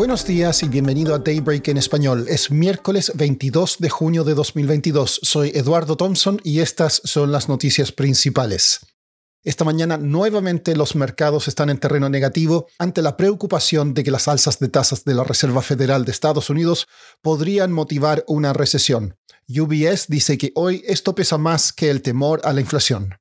Buenos días y bienvenido a Daybreak en español. Es miércoles 22 de junio de 2022. Soy Eduardo Thompson y estas son las noticias principales. Esta mañana nuevamente los mercados están en terreno negativo ante la preocupación de que las alzas de tasas de la Reserva Federal de Estados Unidos podrían motivar una recesión. UBS dice que hoy esto pesa más que el temor a la inflación.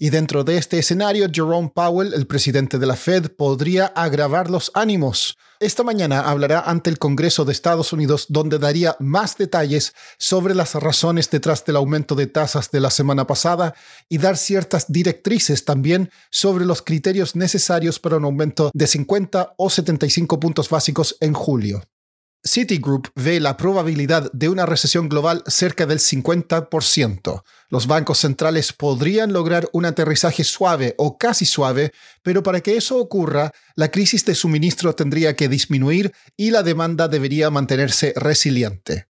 Y dentro de este escenario, Jerome Powell, el presidente de la Fed, podría agravar los ánimos. Esta mañana hablará ante el Congreso de Estados Unidos donde daría más detalles sobre las razones detrás del aumento de tasas de la semana pasada y dar ciertas directrices también sobre los criterios necesarios para un aumento de 50 o 75 puntos básicos en julio. Citigroup ve la probabilidad de una recesión global cerca del 50%. Los bancos centrales podrían lograr un aterrizaje suave o casi suave, pero para que eso ocurra, la crisis de suministro tendría que disminuir y la demanda debería mantenerse resiliente.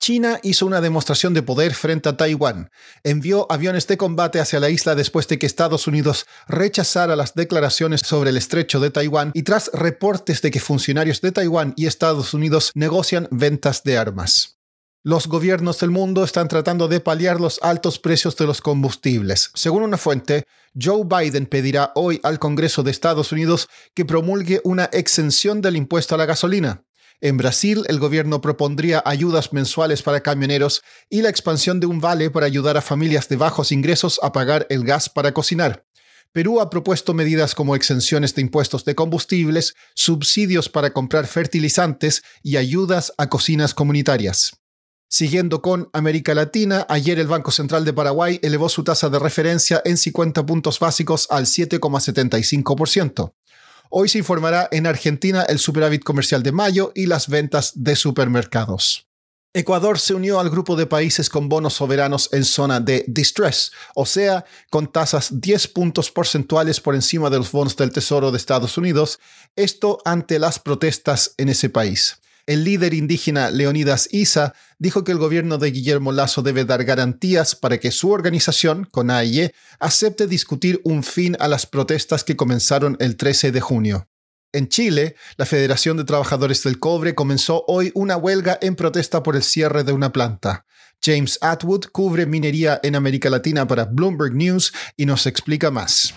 China hizo una demostración de poder frente a Taiwán. Envió aviones de combate hacia la isla después de que Estados Unidos rechazara las declaraciones sobre el estrecho de Taiwán y tras reportes de que funcionarios de Taiwán y Estados Unidos negocian ventas de armas. Los gobiernos del mundo están tratando de paliar los altos precios de los combustibles. Según una fuente, Joe Biden pedirá hoy al Congreso de Estados Unidos que promulgue una exención del impuesto a la gasolina. En Brasil, el gobierno propondría ayudas mensuales para camioneros y la expansión de un vale para ayudar a familias de bajos ingresos a pagar el gas para cocinar. Perú ha propuesto medidas como exenciones de impuestos de combustibles, subsidios para comprar fertilizantes y ayudas a cocinas comunitarias. Siguiendo con América Latina, ayer el Banco Central de Paraguay elevó su tasa de referencia en 50 puntos básicos al 7,75%. Hoy se informará en Argentina el superávit comercial de mayo y las ventas de supermercados. Ecuador se unió al grupo de países con bonos soberanos en zona de distress, o sea, con tasas 10 puntos porcentuales por encima de los bonos del Tesoro de Estados Unidos, esto ante las protestas en ese país. El líder indígena Leonidas Isa dijo que el gobierno de Guillermo Lazo debe dar garantías para que su organización, CONAIE, acepte discutir un fin a las protestas que comenzaron el 13 de junio. En Chile, la Federación de Trabajadores del Cobre comenzó hoy una huelga en protesta por el cierre de una planta. James Atwood cubre minería en América Latina para Bloomberg News y nos explica más.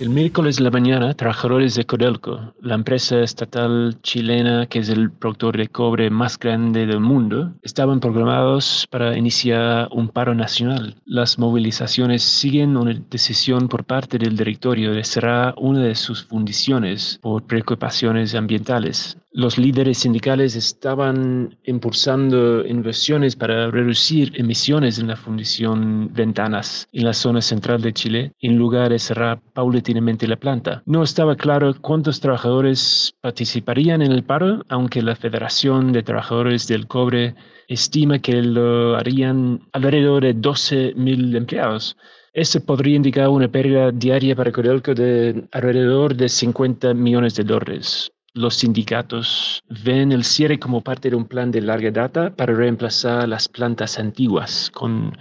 El miércoles de la mañana, trabajadores de Codelco, la empresa estatal chilena que es el productor de cobre más grande del mundo, estaban programados para iniciar un paro nacional. Las movilizaciones siguen una decisión por parte del directorio de cerrar una de sus fundiciones por preocupaciones ambientales. Los líderes sindicales estaban impulsando inversiones para reducir emisiones en la fundición Ventanas en la zona central de Chile, en lugar de cerrar paulatinamente la planta. No estaba claro cuántos trabajadores participarían en el paro, aunque la Federación de Trabajadores del Cobre estima que lo harían alrededor de 12.000 empleados. Esto podría indicar una pérdida diaria para Codelco de alrededor de 50 millones de dólares los sindicatos ven el cierre como parte de un plan de larga data para reemplazar las plantas antiguas con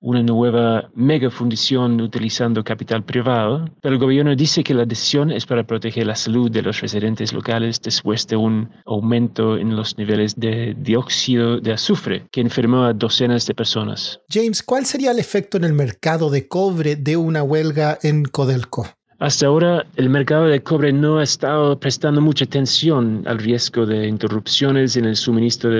una nueva mega fundición utilizando capital privado, pero el gobierno dice que la decisión es para proteger la salud de los residentes locales después de un aumento en los niveles de dióxido de azufre que enfermó a docenas de personas. James, ¿cuál sería el efecto en el mercado de cobre de una huelga en Codelco? Hasta ahora, el mercado de cobre no ha estado prestando mucha atención al riesgo de interrupciones en el suministro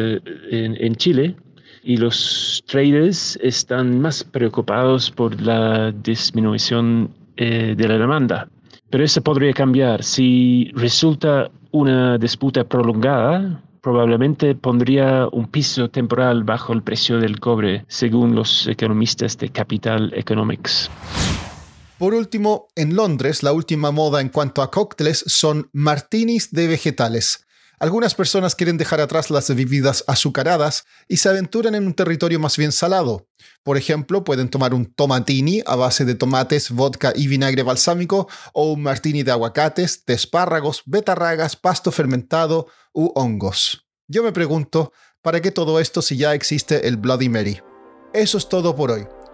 en, Chile y los traders están más preocupados por la disminución eh, de la demanda. Pero eso podría cambiar. Si resulta una disputa prolongada, probablemente pondría un piso temporal bajo el precio del cobre, según los economistas de Capital Economics. Por último, en Londres, la última moda en cuanto a cócteles son martinis de vegetales. Algunas personas quieren dejar atrás las bebidas azucaradas y se aventuran en un territorio más bien salado. Por ejemplo, pueden tomar un tomatini a base de tomates, vodka y vinagre balsámico o un martini de aguacates, de espárragos, betarragas, pasto fermentado u hongos. Yo me pregunto, ¿para qué todo esto si ya existe el Bloody Mary? Eso es todo por hoy.